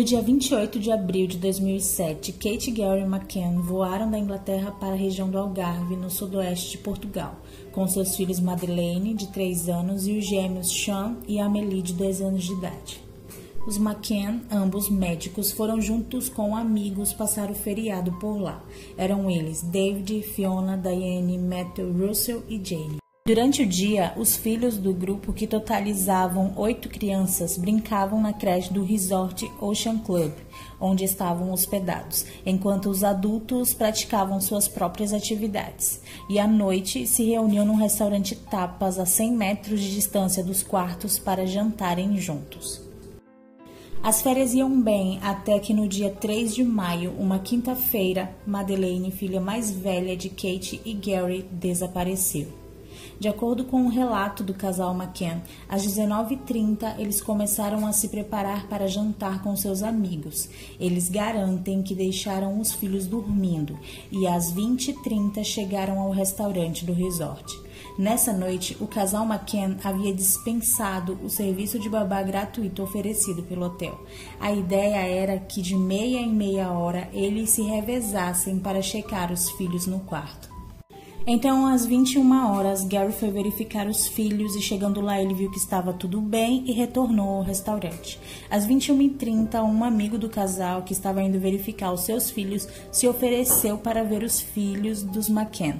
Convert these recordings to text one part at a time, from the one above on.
No dia 28 de abril de 2007, Kate e Gary McCann voaram da Inglaterra para a região do Algarve, no sudoeste de Portugal, com seus filhos Madeleine, de 3 anos, e os gêmeos Sean e Amelie, de 2 anos de idade. Os McCann, ambos médicos, foram juntos com amigos passar o feriado por lá. Eram eles David, Fiona, Diane, Matthew, Russell e Jane. Durante o dia, os filhos do grupo, que totalizavam oito crianças, brincavam na creche do Resort Ocean Club, onde estavam hospedados, enquanto os adultos praticavam suas próprias atividades. E à noite se reuniam num restaurante tapas a 100 metros de distância dos quartos para jantarem juntos. As férias iam bem até que no dia 3 de maio, uma quinta-feira, Madeleine, filha mais velha de Kate e Gary, desapareceu. De acordo com o um relato do casal McCann, às 19h30 eles começaram a se preparar para jantar com seus amigos. Eles garantem que deixaram os filhos dormindo e às 20h30 chegaram ao restaurante do resort. Nessa noite, o casal McCann havia dispensado o serviço de babá gratuito oferecido pelo hotel. A ideia era que de meia em meia hora eles se revezassem para checar os filhos no quarto. Então, às 21 horas, Gary foi verificar os filhos e chegando lá ele viu que estava tudo bem e retornou ao restaurante. Às 21h30, um amigo do casal que estava indo verificar os seus filhos se ofereceu para ver os filhos dos McCann.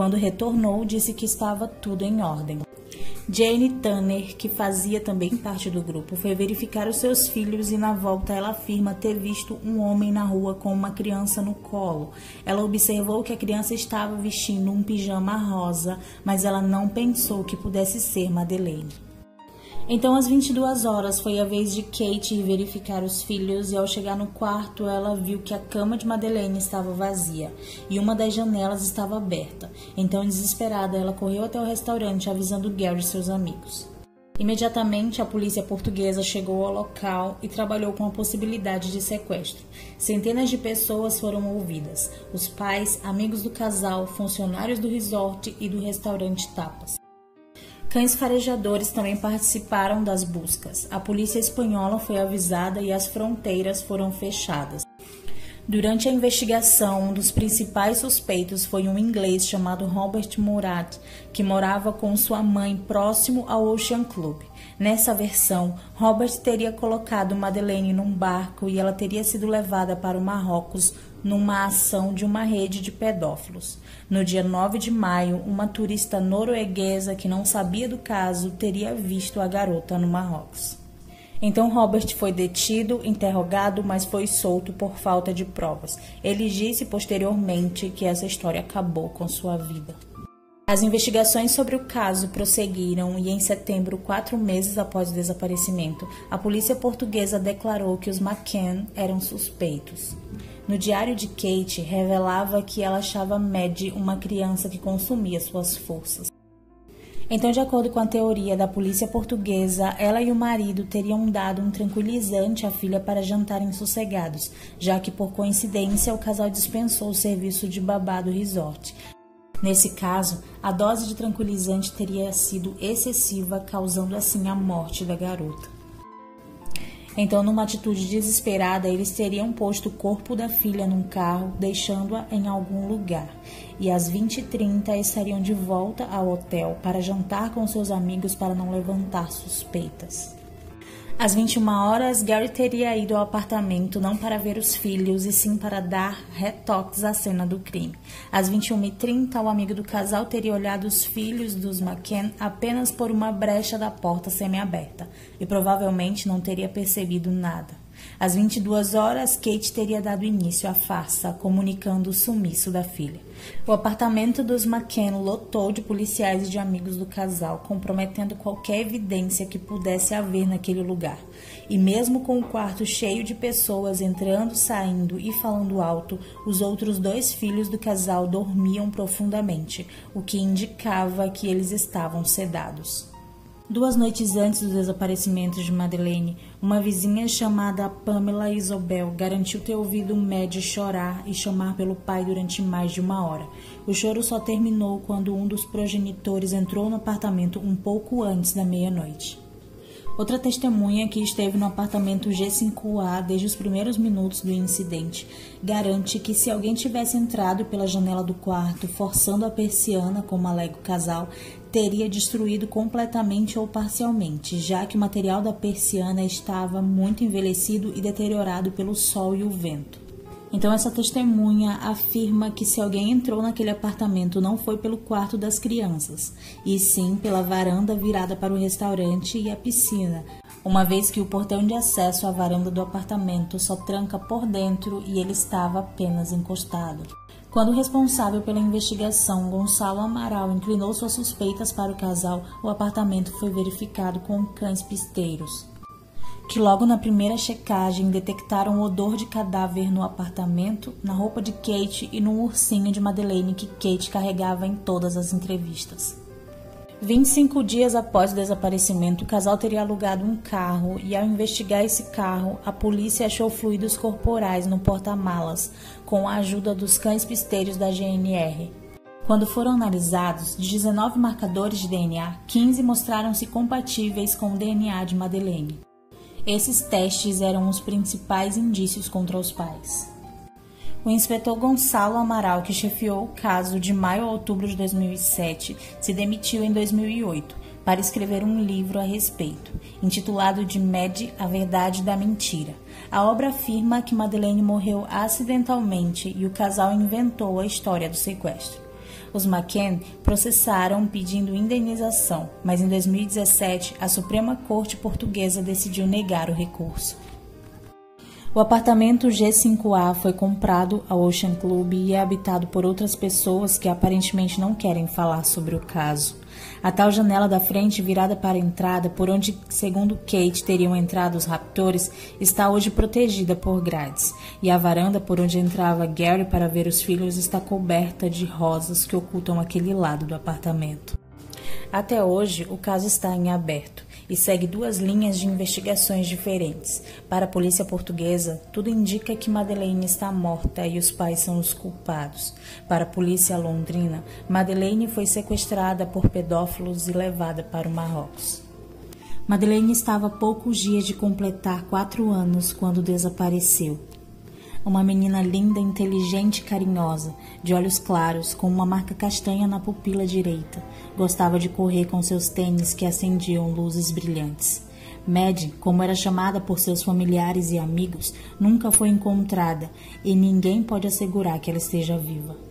Quando retornou, disse que estava tudo em ordem. Jane Tanner, que fazia também parte do grupo, foi verificar os seus filhos e na volta ela afirma ter visto um homem na rua com uma criança no colo. Ela observou que a criança estava vestindo um pijama rosa, mas ela não pensou que pudesse ser Madeleine. Então, às 22 horas, foi a vez de Kate ir verificar os filhos e, ao chegar no quarto, ela viu que a cama de Madeleine estava vazia e uma das janelas estava aberta. Então, desesperada, ela correu até o restaurante avisando Gary e seus amigos. Imediatamente, a polícia portuguesa chegou ao local e trabalhou com a possibilidade de sequestro. Centenas de pessoas foram ouvidas: os pais, amigos do casal, funcionários do resort e do restaurante Tapas. Cães farejadores também participaram das buscas. A polícia espanhola foi avisada e as fronteiras foram fechadas. Durante a investigação, um dos principais suspeitos foi um inglês chamado Robert Murat, que morava com sua mãe próximo ao Ocean Club. Nessa versão, Robert teria colocado Madeleine num barco e ela teria sido levada para o Marrocos numa ação de uma rede de pedófilos. No dia 9 de maio, uma turista norueguesa que não sabia do caso teria visto a garota no Marrocos. Então Robert foi detido, interrogado, mas foi solto por falta de provas. Ele disse posteriormente que essa história acabou com sua vida. As investigações sobre o caso prosseguiram e, em setembro, quatro meses após o desaparecimento, a polícia portuguesa declarou que os McCann eram suspeitos. No diário de Kate, revelava que ela achava Maddie uma criança que consumia suas forças. Então, de acordo com a teoria da polícia portuguesa, ela e o marido teriam dado um tranquilizante à filha para jantarem sossegados, já que, por coincidência, o casal dispensou o serviço de babá do resort. Nesse caso, a dose de tranquilizante teria sido excessiva, causando assim a morte da garota. Então, numa atitude desesperada, eles teriam posto o corpo da filha num carro, deixando-a em algum lugar. E às 20h30 estariam de volta ao hotel para jantar com seus amigos para não levantar suspeitas. Às 21 horas, Gary teria ido ao apartamento não para ver os filhos, e sim para dar retoques à cena do crime. Às 21h30, o amigo do casal teria olhado os filhos dos McCann apenas por uma brecha da porta semiaberta e provavelmente não teria percebido nada. Às 22 horas, Kate teria dado início à farsa, comunicando o sumiço da filha. O apartamento dos McKenna lotou de policiais e de amigos do casal, comprometendo qualquer evidência que pudesse haver naquele lugar. E mesmo com o quarto cheio de pessoas entrando, saindo e falando alto, os outros dois filhos do casal dormiam profundamente, o que indicava que eles estavam sedados. Duas noites antes do desaparecimento de Madeleine, uma vizinha chamada Pamela Isobel garantiu ter ouvido Maddie chorar e chamar pelo pai durante mais de uma hora. O choro só terminou quando um dos progenitores entrou no apartamento um pouco antes da meia-noite. Outra testemunha que esteve no apartamento G5A desde os primeiros minutos do incidente garante que se alguém tivesse entrado pela janela do quarto forçando a persiana, como alega o casal, teria destruído completamente ou parcialmente, já que o material da persiana estava muito envelhecido e deteriorado pelo sol e o vento. Então, essa testemunha afirma que se alguém entrou naquele apartamento não foi pelo quarto das crianças, e sim pela varanda virada para o restaurante e a piscina, uma vez que o portão de acesso à varanda do apartamento só tranca por dentro e ele estava apenas encostado. Quando o responsável pela investigação, Gonçalo Amaral, inclinou suas suspeitas para o casal, o apartamento foi verificado com cães pisteiros que logo na primeira checagem detectaram o odor de cadáver no apartamento, na roupa de Kate e no ursinho de Madeleine que Kate carregava em todas as entrevistas. 25 dias após o desaparecimento, o casal teria alugado um carro e, ao investigar esse carro, a polícia achou fluidos corporais no porta-malas, com a ajuda dos cães pisteiros da GNR. Quando foram analisados, de 19 marcadores de DNA, 15 mostraram-se compatíveis com o DNA de Madeleine. Esses testes eram os principais indícios contra os pais. O inspetor Gonçalo Amaral, que chefiou o caso de maio a outubro de 2007, se demitiu em 2008 para escrever um livro a respeito, intitulado de Med, a Verdade da Mentira. A obra afirma que Madeleine morreu acidentalmente e o casal inventou a história do sequestro. Os McCann processaram pedindo indenização, mas em 2017 a Suprema Corte Portuguesa decidiu negar o recurso. O apartamento G5A foi comprado ao Ocean Club e é habitado por outras pessoas que aparentemente não querem falar sobre o caso. A tal janela da frente, virada para a entrada, por onde, segundo Kate, teriam entrado os raptores, está hoje protegida por grades, e a varanda por onde entrava Gary para ver os filhos está coberta de rosas que ocultam aquele lado do apartamento. Até hoje, o caso está em aberto e segue duas linhas de investigações diferentes. Para a polícia portuguesa, tudo indica que Madeleine está morta e os pais são os culpados. Para a polícia londrina, Madeleine foi sequestrada por pedófilos e levada para o Marrocos. Madeleine estava a poucos dias de completar quatro anos quando desapareceu. Uma menina linda, inteligente e carinhosa, de olhos claros, com uma marca castanha na pupila direita. Gostava de correr com seus tênis que acendiam luzes brilhantes. Mad, como era chamada por seus familiares e amigos, nunca foi encontrada e ninguém pode assegurar que ela esteja viva.